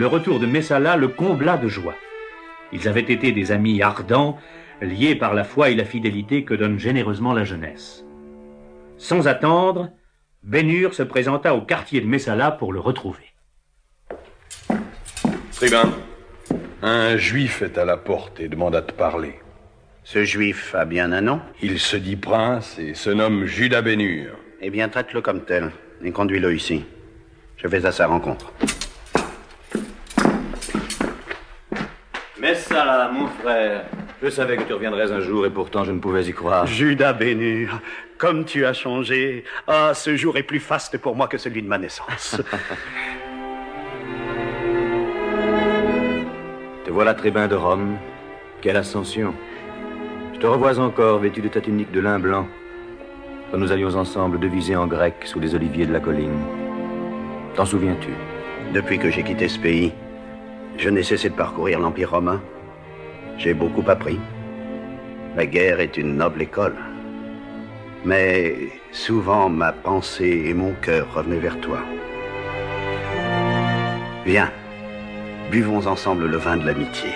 le retour de Messala le combla de joie. Ils avaient été des amis ardents, liés par la foi et la fidélité que donne généreusement la jeunesse. Sans attendre, Bénur se présenta au quartier de Messala pour le retrouver. Tribun, un juif est à la porte et demande à te parler. Ce juif a bien un nom? Il se dit prince et se nomme Judas Bénur. Eh bien, traite-le comme tel et conduis-le ici. Je vais à sa rencontre. Messala, mon frère. Je savais que tu reviendrais un jour et pourtant je ne pouvais y croire. Judas Bénur, comme tu as changé. Ah, ce jour est plus faste pour moi que celui de ma naissance. Te voilà tribun de Rome. Quelle ascension. Je te revois encore vêtu de ta tunique de lin blanc, quand nous allions ensemble deviser en grec sous les oliviers de la colline. T'en souviens-tu? Depuis que j'ai quitté ce pays, je n'ai cessé de parcourir l'Empire romain. J'ai beaucoup appris. La guerre est une noble école. Mais souvent ma pensée et mon cœur revenaient vers toi. Viens, buvons ensemble le vin de l'amitié.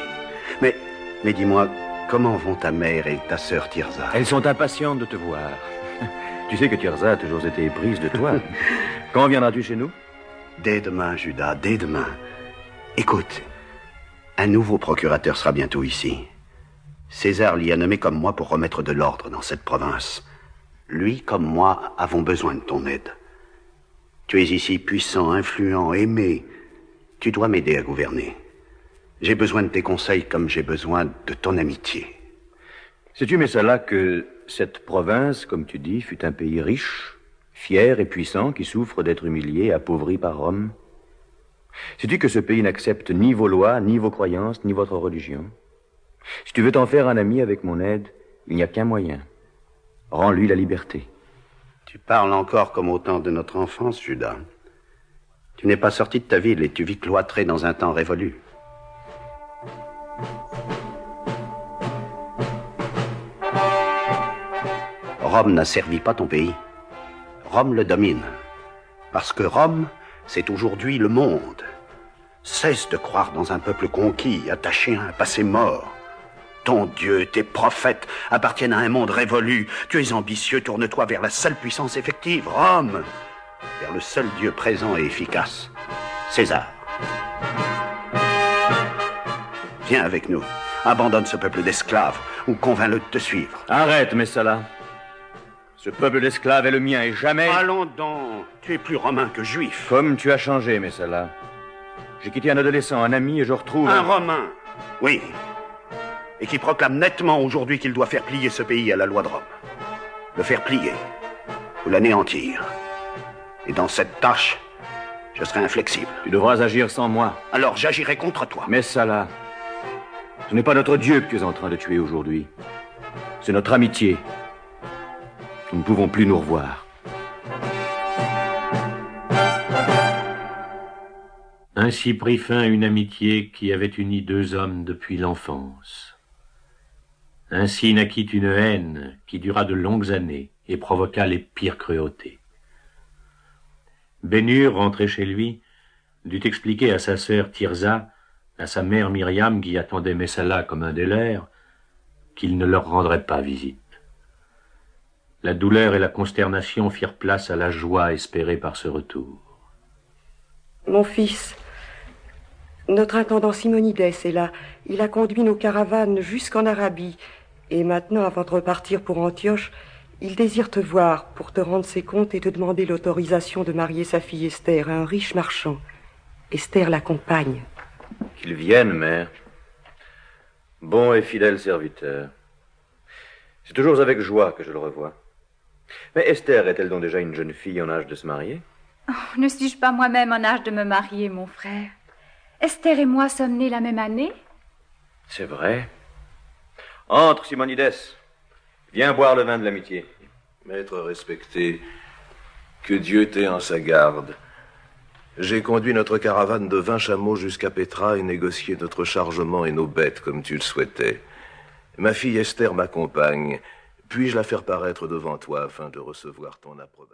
Mais, mais dis-moi, comment vont ta mère et ta sœur Tirza? Elles sont impatientes de te voir. Tu sais que Tirza a toujours été éprise de toi. Quand viendras-tu chez nous? Dès demain, Judas, dès demain. Écoute, un nouveau procurateur sera bientôt ici. César l'y a nommé comme moi pour remettre de l'ordre dans cette province. Lui comme moi avons besoin de ton aide. Tu es ici puissant, influent, aimé. Tu dois m'aider à gouverner. J'ai besoin de tes conseils comme j'ai besoin de ton amitié. Sais-tu, Messala, que cette province, comme tu dis, fut un pays riche, fier et puissant qui souffre d'être humilié, appauvri par Rome? Sais-tu que ce pays n'accepte ni vos lois, ni vos croyances, ni votre religion? Si tu veux t'en faire un ami avec mon aide, il n'y a qu'un moyen. Rends-lui la liberté. Tu parles encore comme au temps de notre enfance, Judas. Tu n'es pas sorti de ta ville et tu vis cloîtré dans un temps révolu. Rome n'a servi pas ton pays. Rome le domine. Parce que Rome, c'est aujourd'hui le monde. Cesse de croire dans un peuple conquis, attaché à un passé mort. Ton Dieu, tes prophètes appartiennent à un monde révolu. Tu es ambitieux, tourne-toi vers la seule puissance effective, Rome. Vers le seul Dieu présent et efficace, César. Viens avec nous. Abandonne ce peuple d'esclaves ou convainc-le de te suivre. Arrête, Messala. Ce peuple d'esclaves est le mien et jamais... Allons donc. Tu es plus romain que juif. Comme tu as changé, Messala. J'ai quitté un adolescent, un ami, et je retrouve... Un romain. Oui. Et qui proclame nettement aujourd'hui qu'il doit faire plier ce pays à la loi de Rome. Le faire plier. Ou l'anéantir. Et dans cette tâche, je serai inflexible. Tu devras agir sans moi. Alors j'agirai contre toi. Messala, ce n'est pas notre Dieu que tu es en train de tuer aujourd'hui. C'est notre amitié. Nous ne pouvons plus nous revoir. Ainsi prit fin une amitié qui avait uni deux hommes depuis l'enfance. Ainsi naquit une haine qui dura de longues années et provoqua les pires cruautés. Bénur, rentré chez lui, dut expliquer à sa sœur Tirza, à sa mère Myriam qui attendait Messala comme un des qu'il ne leur rendrait pas visite. La douleur et la consternation firent place à la joie espérée par ce retour. Mon fils, notre intendant Simonides est là. Il a conduit nos caravanes jusqu'en Arabie. Et maintenant, avant de repartir pour Antioche, il désire te voir pour te rendre ses comptes et te demander l'autorisation de marier sa fille Esther à un riche marchand. Esther l'accompagne. Qu'il vienne, mère. Bon et fidèle serviteur. C'est toujours avec joie que je le revois. Mais Esther est-elle donc déjà une jeune fille en âge de se marier? Oh, Ne suis-je pas moi-même en âge de me marier, mon frère? Esther et moi sommes nés la même année C'est vrai. Entre, Simonides. Viens boire le vin de l'amitié. Maître respecté, que Dieu t'ait en sa garde. J'ai conduit notre caravane de vingt chameaux jusqu'à Petra et négocié notre chargement et nos bêtes comme tu le souhaitais. Ma fille Esther m'accompagne. Puis-je la faire paraître devant toi afin de recevoir ton approbation?